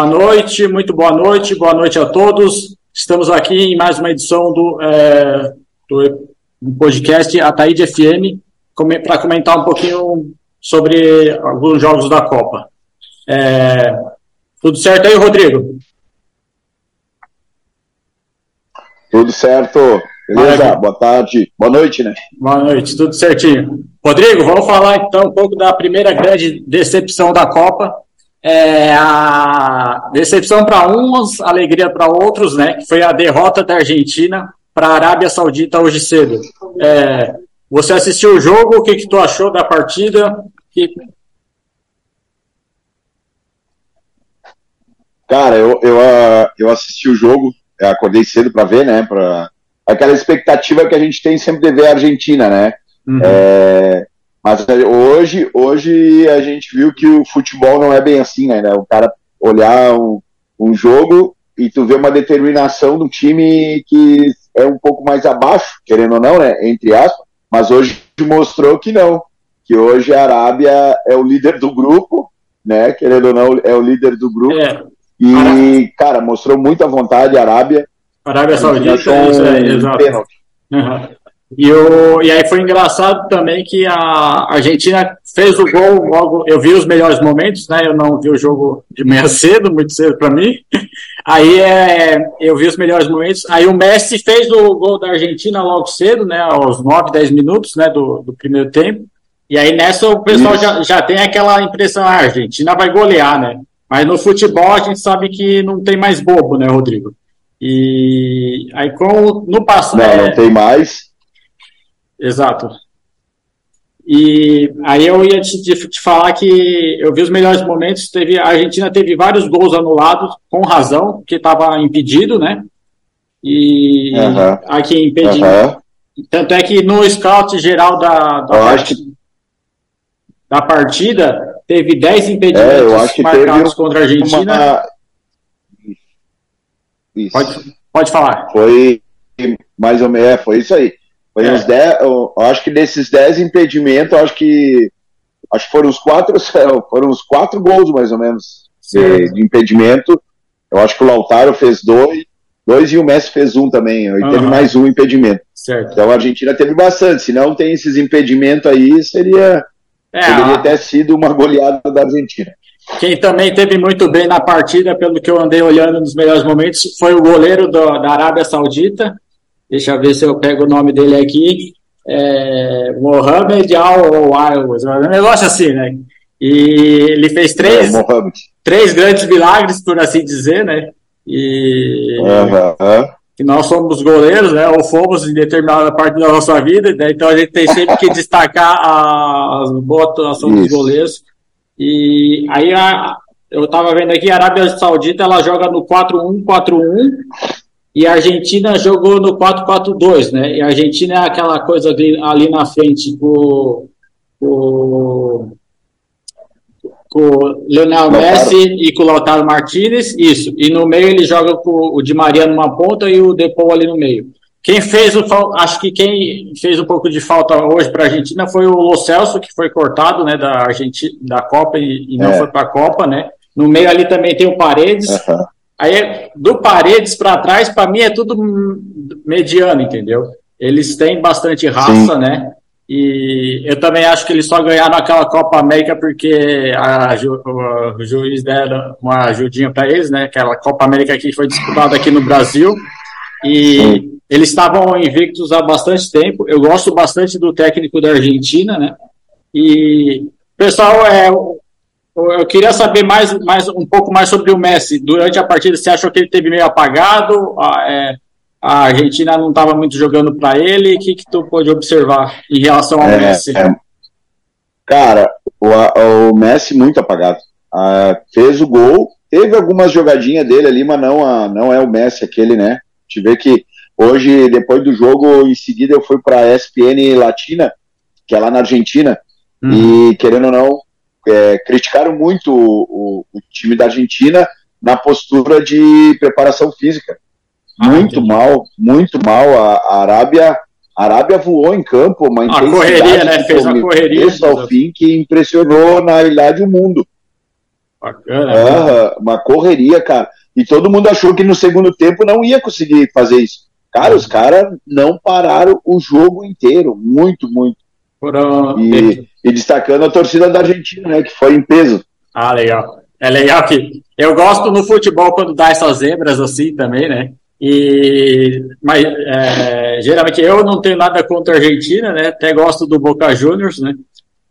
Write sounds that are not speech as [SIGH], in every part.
Boa noite, muito boa noite, boa noite a todos. Estamos aqui em mais uma edição do, é, do, podcast Ataíde FM para comentar um pouquinho sobre alguns jogos da Copa. É, tudo certo aí, Rodrigo? Tudo certo. Beleza? Maravilha. Boa tarde. Boa noite, né? Boa noite, tudo certinho. Rodrigo, vamos falar então um pouco da primeira grande decepção da Copa, é, a decepção para uns, alegria para outros, né? Que foi a derrota da Argentina para a Arábia Saudita hoje cedo. É, você assistiu o jogo? O que, que tu achou da partida? Que... Cara, eu, eu, ah, eu assisti o jogo, acordei cedo para ver, né? Pra... Aquela expectativa que a gente tem sempre de ver a Argentina, né? Uhum. É, mas é, hoje, hoje a gente viu que o futebol não é bem assim, né? O cara olhar um, um jogo e tu vê uma determinação do time que é um pouco mais abaixo, querendo ou não, né? Entre aspas, mas hoje mostrou que não. Que hoje a Arábia é o líder do grupo, né? Querendo ou não, é o líder do grupo. É. E, cara, mostrou muita vontade a Arábia. Arábia Saudita, isso é, exato. Uhum. E, e aí foi engraçado também que a Argentina fez o gol logo. Eu vi os melhores momentos, né? Eu não vi o jogo de manhã [LAUGHS] cedo, muito cedo para mim. Aí é, eu vi os melhores momentos. Aí o Messi fez o gol da Argentina logo cedo, né? Aos 9, 10 minutos né, do, do primeiro tempo. E aí nessa o pessoal já, já tem aquela impressão, ah, a Argentina vai golear, né? Mas no futebol a gente sabe que não tem mais bobo, né, Rodrigo? E aí com no passado. Não, não tem mais. Exato. E aí eu ia te, te, falar que eu vi os melhores momentos. Teve, a Argentina teve vários gols anulados, com razão, porque estava impedido, né? E uhum. aqui impedido. Uhum. Tanto é que no scout geral da, da, partida, que... da partida, teve 10 impedimentos é, marcados contra a Argentina. Uma... Pode, pode falar. Foi mais ou menos, é, foi isso aí. Foi é. uns 10, eu acho que desses 10 impedimentos, acho que acho que foram os quatro, [LAUGHS] foram os quatro gols mais ou menos de, de, impedimento. Eu acho que o Lautaro fez dois, dois e o Messi fez um também. E uhum. teve mais um impedimento. Certo. Então a Argentina teve bastante. Se não tem esses impedimentos aí, seria é, poderia ter sido uma goleada da Argentina. Quem também teve muito bem na partida, pelo que eu andei olhando nos melhores momentos, foi o goleiro do, da Arábia Saudita, Deixa eu ver se eu pego o nome dele aqui. É, Mohamed Al-Wal, um negócio assim, né? E ele fez três, é, três grandes milagres, por assim dizer, né? E uhum. que nós somos goleiros, né? Ou fomos em determinada parte da nossa vida, né? então a gente tem sempre que destacar a, a boa atuação dos goleiros. E aí a, eu estava vendo aqui, a Arábia Saudita ela joga no 4-1-4-1 e a Argentina jogou no 4-4-2, né? E a Argentina é aquela coisa ali, ali na frente com o com Leonel Messi e com o Lautaro Martinez, isso. E no meio ele joga com o Di Maria numa ponta e o Depou ali no meio. Quem fez o acho que quem fez um pouco de falta hoje para a Argentina foi o Lo Celso, que foi cortado, né, da Argentina, da Copa e, e não é. foi para a Copa, né? No meio ali também tem o Paredes. Uhum. Aí, do Paredes para trás, para mim é tudo mediano, entendeu? Eles têm bastante raça, Sim. né? E eu também acho que eles só ganharam aquela Copa América porque a, o, o, juiz deram uma ajudinha para eles, né? Aquela Copa América que foi disputada aqui no Brasil. E eles estavam invictos há bastante tempo. Eu gosto bastante do técnico da Argentina, né? E pessoal, é, eu queria saber mais, mais um pouco mais sobre o Messi. Durante a partida, você achou que ele teve meio apagado? A, é, a Argentina não estava muito jogando para ele. O que, que tu pode observar em relação ao é, Messi? É, cara, o, o, Messi muito apagado. Ah, fez o gol, teve algumas jogadinhas dele ali, mas não, a, não é o Messi aquele, né? Te vê que hoje, depois do jogo, em seguida eu fui para a ESPN Latina, que é lá na Argentina, uhum. e querendo ou não, é, criticaram muito o, o, time da Argentina na postura de preparação física. Ah, muito entendi. mal, muito mal. A, a, Arábia, a A Arábia voou em campo, uma intensidade correria, né? Fez uma correria ao fim que impressionou na realidade o mundo. Bacana. Ah, uma correria, cara. E todo mundo achou que no segundo tempo não ia conseguir fazer isso. Cara, os caras não pararam o jogo inteiro. Muito, muito. Foram... E, e, destacando a torcida da Argentina, né? Que foi em peso. Ah, legal. É legal que eu gosto no futebol quando dá essas zebras assim também, né? E, mas é, geralmente eu não tenho nada contra a Argentina, né? Até gosto do Boca Juniors, né?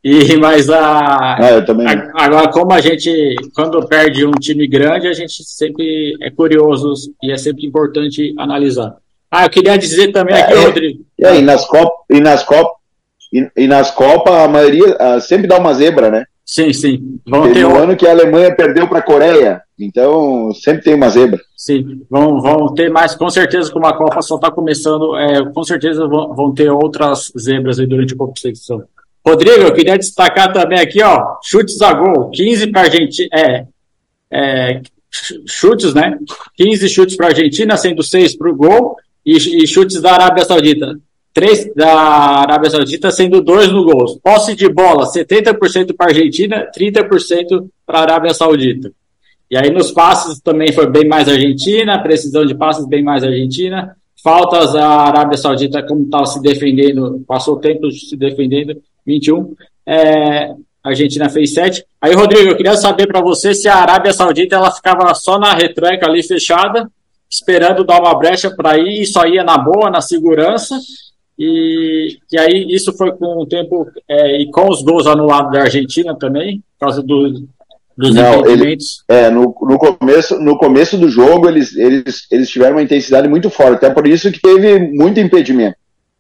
E, [LAUGHS] mas a, ah. A, agora, como a gente, quando perde um time grande, a gente sempre é curioso e é sempre importante analisar. Ah, eu queria dizer também aqui, é, Rodrigo. E aí, nas Copas, e nas Copas, e, e, nas Copas, a maioria a, sempre dá uma zebra, né? Sim, sim. Vão ter um ano que a Alemanha perdeu para a Coreia, então sempre tem uma zebra. Sim, vão, vão ter mais, com certeza, como a Copa só está começando, é, com certeza vão, vão ter outras zebras aí durante a competição. Rodrigo, eu queria destacar também aqui, ó, chutes a gol, 15 para a Argentina, é, é, chutes, né? 15 chutes para a Argentina, sendo 6 para o gol, e, e, chutes da Arábia Saudita. 3 da Arábia Saudita, sendo 2 no gol. Posse de bola, 70% para a Argentina, 30% para a Arábia Saudita. E aí nos passes também foi bem mais Argentina, precisão de passes bem mais Argentina. Faltas a Arábia Saudita, como estava se defendendo, passou o tempo se defendendo, 21. É, a Argentina fez 7. Aí, Rodrigo, eu queria saber para você se a Arábia Saudita ela ficava só na retranca ali fechada, esperando dar uma brecha para ir e só ia na boa, na segurança. E, e aí isso foi com o tempo é, e com os gols anulados da Argentina também, por causa do, dos Não, ele, é, no, no, começo, no começo do jogo eles, eles, eles tiveram uma intensidade muito forte, até por isso que teve muito impedimento.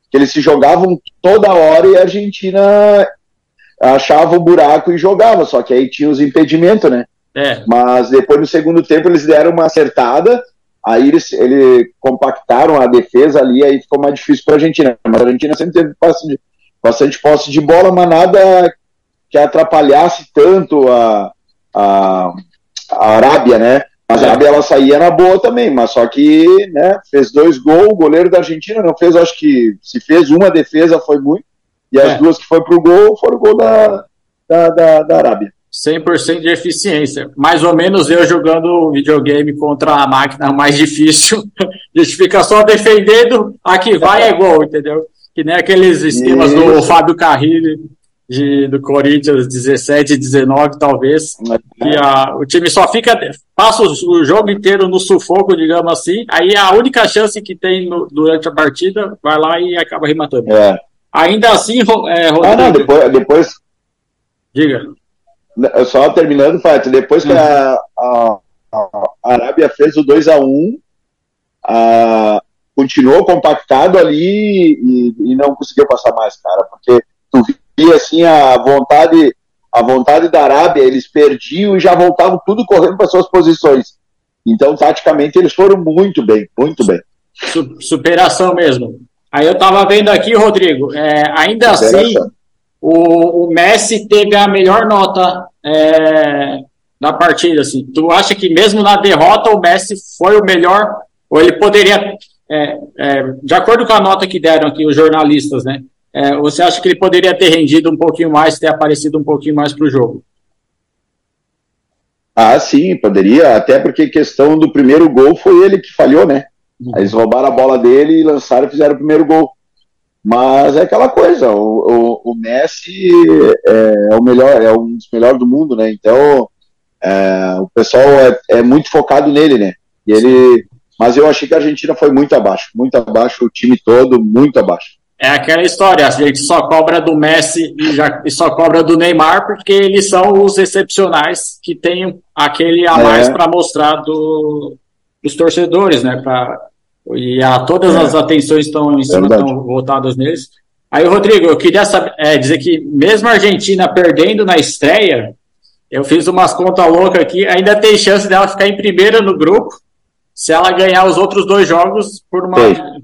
Que eles se jogavam toda hora e a Argentina achava o buraco e jogava, só que aí tinha os impedimentos, né? É. Mas depois no segundo tempo eles deram uma acertada, aí eles, eles compactaram a defesa ali, aí ficou mais difícil para a Argentina. Mas a Argentina sempre teve bastante, bastante posse de bola, mas nada que atrapalhasse tanto a, a, a Arábia, né? Mas a ela saía na boa também, mas só que né, fez dois gols, o goleiro da Argentina não fez, acho que se fez uma defesa foi muito, e as é. duas que foi pro gol foram o gol da, da, da, da Arábia. 100% de eficiência. Mais ou menos eu jogando videogame contra a máquina mais difícil. [LAUGHS] A gente fica só defendendo, aqui vai é gol, entendeu? Que nem aqueles esquemas Isso. do Fábio Carrilho de, do Corinthians 17 19, talvez. Que a, o time só fica. Passa o, o, jogo inteiro no sufoco, digamos assim. Aí a única chance que tem no, durante a partida vai lá e acaba rematando. É. Ainda assim, é, Rodrigo, Ah, não, depois. depois... Diga. Só terminando, Fábio, depois que a, a, a, Arábia fez o 2 a 1 a, continuou compactado ali e, e não conseguiu passar mais, cara, porque tu e assim a vontade a vontade da Arábia, eles perdiam e já voltavam tudo correndo para suas posições. Então, taticamente, eles foram muito bem, muito bem. Superação mesmo. Aí eu estava vendo aqui, Rodrigo, é, ainda Superação. assim, o, o, Messi teve a melhor nota é, da partida. Assim. Tu acha que mesmo na derrota o Messi foi o melhor? Ou ele poderia, é, é de acordo com a nota que deram aqui os jornalistas, né? É, você acha que ele poderia ter rendido um pouquinho mais, ter aparecido um pouquinho mais para o jogo? Ah, sim, poderia, até porque questão do primeiro gol foi ele que falhou, né? Uhum. Eles roubaram a bola dele e lançaram e fizeram o primeiro gol. Mas é aquela coisa, o, o, o Messi é, é, o melhor, é um dos melhores do mundo, né? Então é, o pessoal é, é, muito focado nele, né? E ele, mas eu achei que a Argentina foi muito abaixo, muito abaixo, o time todo muito abaixo é aquela história, a gente só cobra do Messi e, já, e só cobra do Neymar porque eles são os excepcionais que têm aquele a mais é. para mostrar do, dos torcedores, né? Pra, e a, todas é. as atenções estão em cima, estão voltadas neles. Aí, Rodrigo, eu queria saber, é, dizer que mesmo a Argentina perdendo na estreia, eu fiz umas contas loucas aqui, ainda tem chance dela ficar em primeiro no grupo se ela ganhar os outros dois jogos por uma,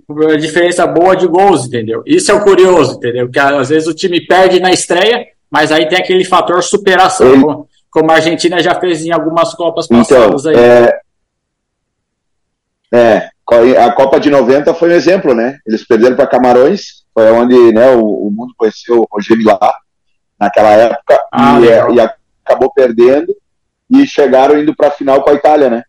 por uma, diferença boa de gols, entendeu? Isso é o curioso, entendeu? Que às vezes o time perde na estreia, mas aí tem aquele fator superação, como, como, a Argentina já fez em algumas Copas passadas então, aí. É, é, a Copa de 90 foi um exemplo, né? Eles perderam para Camarões foi onde né, o, o mundo conheceu o Roger Milá naquela época ah, e, é, e, acabou perdendo e chegaram indo para a final com a Itália, né?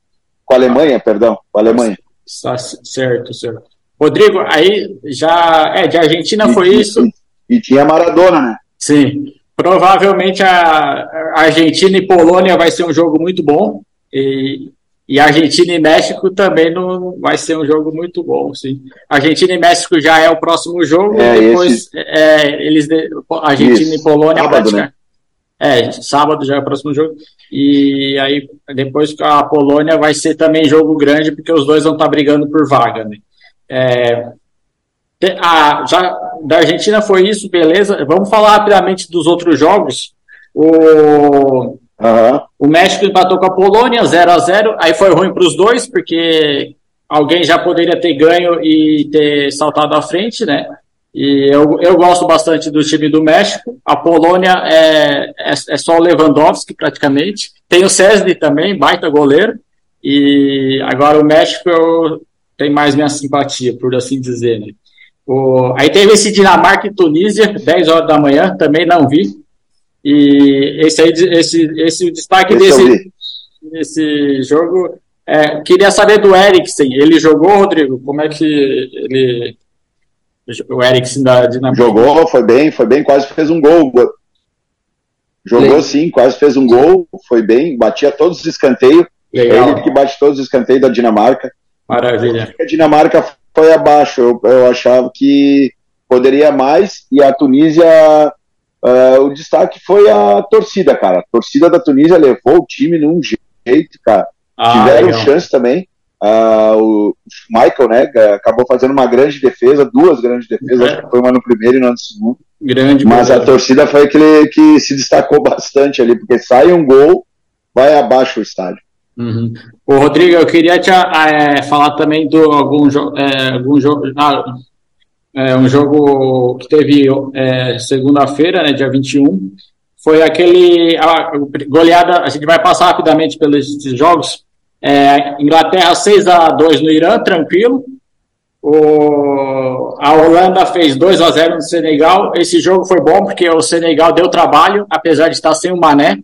Com a Alemanha, perdão, com a Alemanha. Certo, certo. Rodrigo, aí já é de Argentina e, foi isso. E, e, tinha Maradona, né? Sim. Provavelmente a Argentina e Polônia vai ser um jogo muito bom. E, e Argentina e México também não vai ser um jogo muito bom, sim. Argentina e México já é o próximo jogo, é, depois esse... é, eles Argentina Isso. e Polônia sábado, né? É, sábado já é o próximo jogo. E aí depois a Polônia vai ser também jogo grande, porque os dois vão estar brigando por vaga, né? É, a, já, da Argentina foi isso, beleza. Vamos falar rapidamente dos outros jogos. O Uhum. O México empatou com a Polônia, 0 a 0 Aí foi ruim para os dois, porque alguém já poderia ter ganho e ter saltado à frente, né? E eu, eu gosto bastante do time do México. A Polônia é, é, é só o Lewandowski, praticamente. Tem o Cesny também, baita goleiro. E agora o México eu, tem mais minha simpatia, por assim dizer, né? O, aí teve esse Dinamarca e Tunísia, 10 horas da manhã, também não vi. E esse, aí, esse, esse destaque esse desse, desse jogo. É, queria saber do Eriksen. Ele jogou, Rodrigo? Como é que ele. O Eriksen da Dinamarca? Jogou, foi bem, foi bem, quase fez um gol. Jogou sim, quase fez um gol, foi bem, batia todos os escanteios. Legal. Ele que bate todos os escanteios da Dinamarca. Maravilha. A Dinamarca foi abaixo, eu, eu achava que poderia mais, e a Tunísia Uh, o destaque foi a torcida, cara. A torcida da Tunísia levou o time num jeito, cara. Ah, Tiveram legal. chance também. Uh, o Michael, né, acabou fazendo uma grande defesa, duas grandes defesas, é. acho que foi uma no primeiro e uma no segundo. Grande Mas a torcida foi aquele que se destacou [LAUGHS] bastante ali, porque sai um gol, vai abaixo o estádio. Uhum. Ô, Rodrigo, eu queria te é, falar também do algum, é, algum jogo. Ah, é um jogo que teve é, segunda-feira, né, dia 21. Foi aquele. A, goleada, a gente vai passar rapidamente pelos jogos. É, Inglaterra 6 a 2 no Irã, tranquilo. O, a Holanda fez 2 a 0 no Senegal. Esse jogo foi bom porque o Senegal deu trabalho, apesar de estar sem o Mané.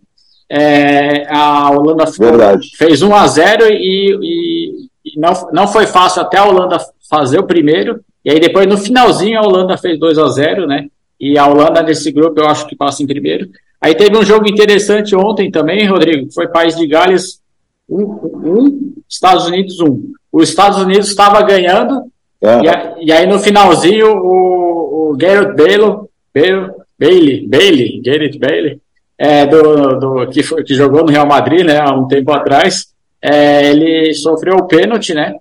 É, a Holanda Verdade. fez 1 a 0 e, e, e, não, não foi fácil até a Holanda fazer o primeiro. E aí depois no finalzinho a Holanda fez 2 a 0 né? E a Holanda nesse grupo eu acho que passa em primeiro. Aí teve um jogo interessante ontem também, Rodrigo, que foi País de Gales 1, um, um, Estados Unidos 1. Um. Os Estados Unidos estava ganhando, é. e, a, e, aí no finalzinho o, o Garrett Bale, Bale, Bailey, Bailey, Garrett Bailey, é, do, do, que, foi, que jogou no Real Madrid, né, há um tempo atrás, é, ele sofreu o pênalti, né,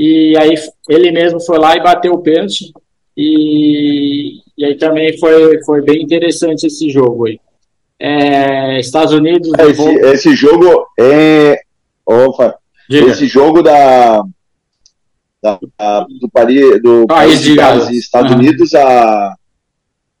e aí ele mesmo foi lá e bateu o pênalti. E, e aí também foi, foi bem interessante esse jogo aí. É, Estados Unidos. É, esse, esse jogo é. Opa, esse jogo da, da, da do, Paris, do país de Gales Estados uhum. Unidos, a,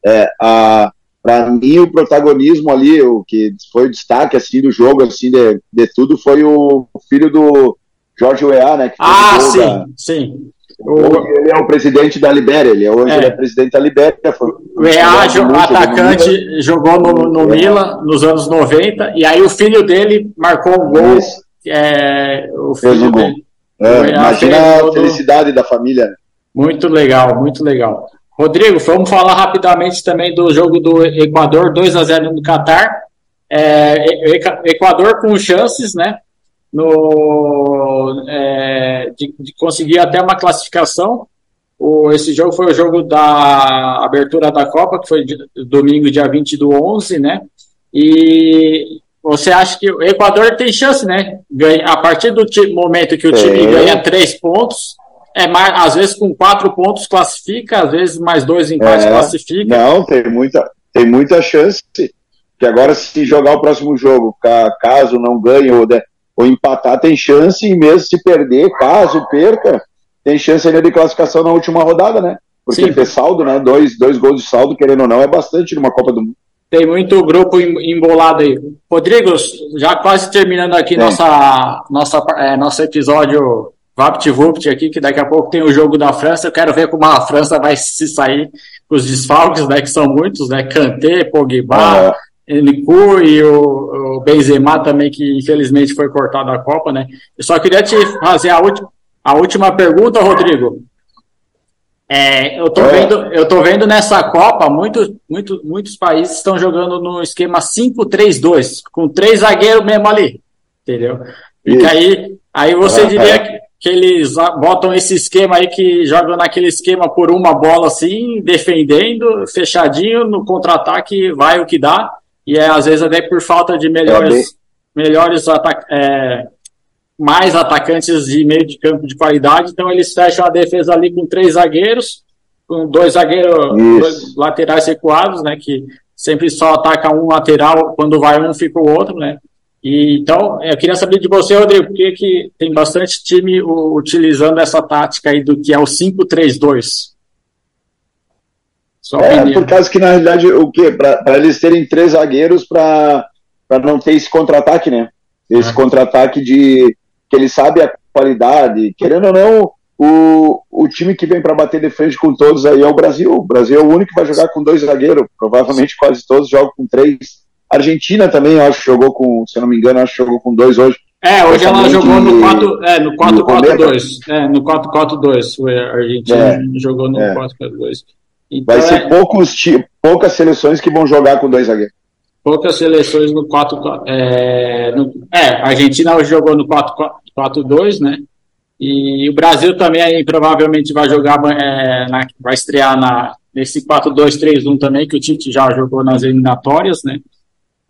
é, a, para mim o protagonismo ali, o que foi o destaque assim do jogo, assim de, de tudo, foi o filho do Jorge Weah, né? ah, sim, da... sim. O... Ele é o presidente da Libéria, ele é, hoje é. ele é presidente da Libéria. Foi... O EA, atacante, jogou no, no é. Milan nos anos 90, e aí o filho dele marcou um gol. É, o filho gol. É, imagina a felicidade da família. Né? Muito legal, muito legal. Rodrigo, vamos falar rapidamente também do jogo do Equador, 2 a 0 no Catar. É, Equador com chances, né? No, é, de, de, conseguir até uma classificação. O, esse jogo foi o jogo da abertura da Copa, que foi de, domingo, dia 20 do 11, né? E você acha que o Equador tem chance, né? Ganha, a partir do momento que o time é. ganha três pontos, é mais, às vezes com quatro pontos classifica, às vezes mais dois empates é, classifica. Não, tem muita, tem muita chance. Que agora, se jogar o próximo jogo, caso não ganhe ou der, ou empatar tem chance, e mesmo se perder, caso perca, tem chance ainda de classificação na última rodada, né? Porque Sim. ter saldo, né? Dois, dois gols de saldo, querendo ou não, é bastante numa Copa do Mundo. Tem muito grupo embolado aí. Rodrigo, já quase terminando aqui nossa, nossa, é, nosso episódio VaptVupt aqui, que daqui a pouco tem o jogo da França. Eu quero ver como a França vai se sair com os desfalques, né, que são muitos, né, Kanté, Pogba, uhum. e o, o, Benzema também, que infelizmente foi cortado da Copa, né. Eu só queria te fazer a, última a última pergunta, Rodrigo. É, eu tô é. vendo, eu tô vendo nessa Copa, muito, muito, muitos países estão jogando no esquema 5-3-2, com três zagueiros mesmo ali, entendeu? E aí, aí você diria que, que eles botam esse esquema aí que jogam naquele esquema por uma bola assim, defendendo, fechadinho, no contra-ataque vai o que dá, e é, às vezes até por falta de melhores, é melhores é, mais atacantes de meio de campo de qualidade, então eles fecham a defesa ali com três zagueiros, com dois zagueiros, dois laterais recuados, né, que sempre só ataca um lateral, quando vai um fica o outro, né, e, então, eu queria saber de você, Rodrigo, por que, que tem bastante time utilizando essa tática aí do que é o 5-3-2? É, por causa que, na realidade, o quê? Para eles terem três zagueiros para não ter esse contra-ataque, né? Esse é. contra-ataque de que ele sabe a qualidade. Querendo ou não, o, o time que vem para bater de frente com todos aí é o Brasil. O Brasil é o único que vai jogar com dois zagueiros. Provavelmente quase todos jogam com três. A Argentina também, eu acho jogou com, se eu não me engano, acho que jogou com dois hoje. É, hoje ela jogou no 4 é, no 4-4-2. É, no 4-4-2. A Argentina é, jogou no é. 4-4-2. Então, Vai ser é... poucos, poucas seleções que vão jogar com dois zagueiros poucas seleções no 4 é, no, é, a Argentina hoje jogou no 4-2, né? E o Brasil também aí, provavelmente vai jogar, é, na, vai estrear na, nesse 4-2-3-1 também, que o Tite já jogou nas eliminatórias, né?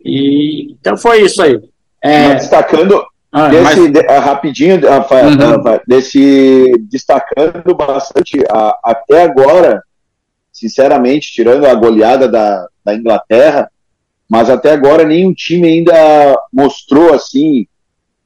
E, então foi isso aí. É, destacando, ah, desse, mas... de, ah, rapidinho, Rafael, uhum. Ah, desse, destacando bastante, a, até agora, sinceramente, tirando a goleada da, da Inglaterra, mas até agora nenhum time ainda mostrou assim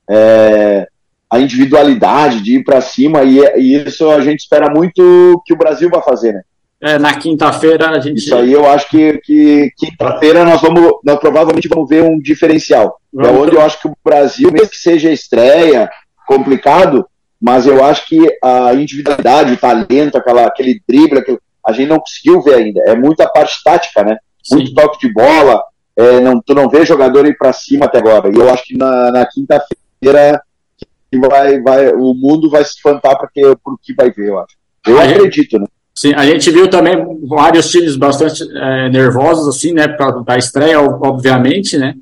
é, a individualidade de ir para cima e, e, isso a gente espera muito que o Brasil vai fazer, né? É, na quinta-feira a gente. Isso aí eu acho que, que quinta-feira nós vamos, nós provavelmente vamos ver um diferencial. É vamos é onde eu acho que o Brasil, mesmo que seja estreia, complicado, mas eu acho que a individualidade, o talento, aquela, aquele drible, aquele, a gente não conseguiu ver ainda. É muita parte tática, né? Muito Sim. toque de bola, é, não, tu não vê jogador ir para cima até agora. E eu acho que na, na quinta-feira vai, vai, o mundo vai se espantar porque, por que vai ver, eu acho. Eu a acredito, gente, né? Sim, a gente viu também vários times bastante é, nervosos, assim, né, para a estreia, obviamente, né?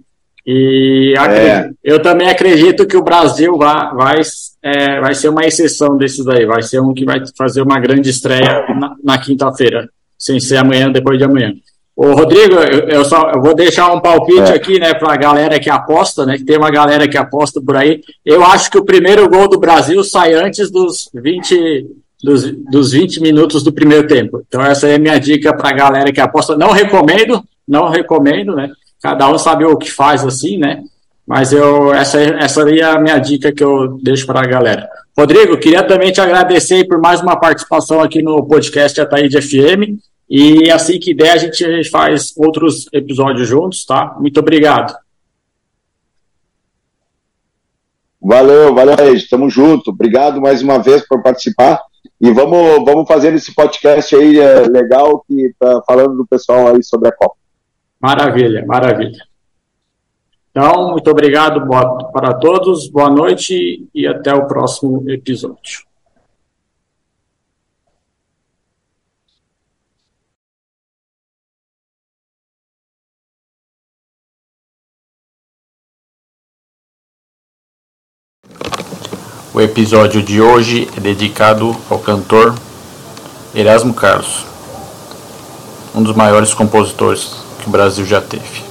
E é. eu também acredito que o Brasil vai, vai, é, vai ser uma exceção desses aí, vai ser um que vai fazer uma grande estreia na, na quinta-feira, sem ser amanhã, depois de amanhã. Ô, Rodrigo, eu, eu, só eu vou deixar um palpite é. aqui, né, para a galera que aposta, né, que tem uma galera que aposta por aí. Eu acho que o primeiro gol do Brasil sai antes dos 20, dos, dos 20 minutos do primeiro tempo. Então, essa é a minha dica para a galera que aposta. Não recomendo, não recomendo, né? Cada um sabe o que faz assim, né? Mas eu, essa, essa aí é a minha dica que eu deixo para a galera. Rodrigo, queria também te agradecer por mais uma participação aqui no podcast Ataíde FM. E assim que der, a gente faz outros episódios juntos, tá? Muito obrigado. Valeu, valeu, Reis. Tamo junto. Obrigado mais uma vez por participar. E vamos, vamos fazer esse podcast aí é, legal que tá falando do pessoal aí sobre a Copa. Maravilha, maravilha. Então, muito obrigado para todos, boa noite e até o próximo episódio. O episódio de hoje é dedicado ao cantor Erasmo Carlos, um dos maiores compositores que o Brasil já teve.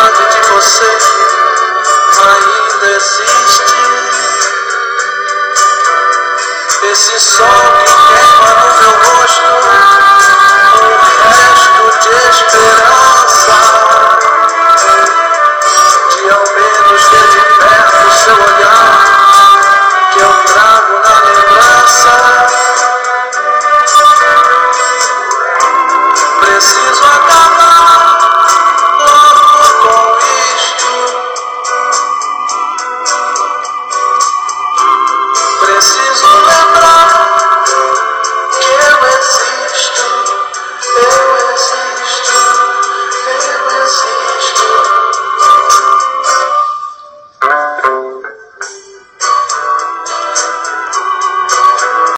Saudade de você ainda existe. Esse sol que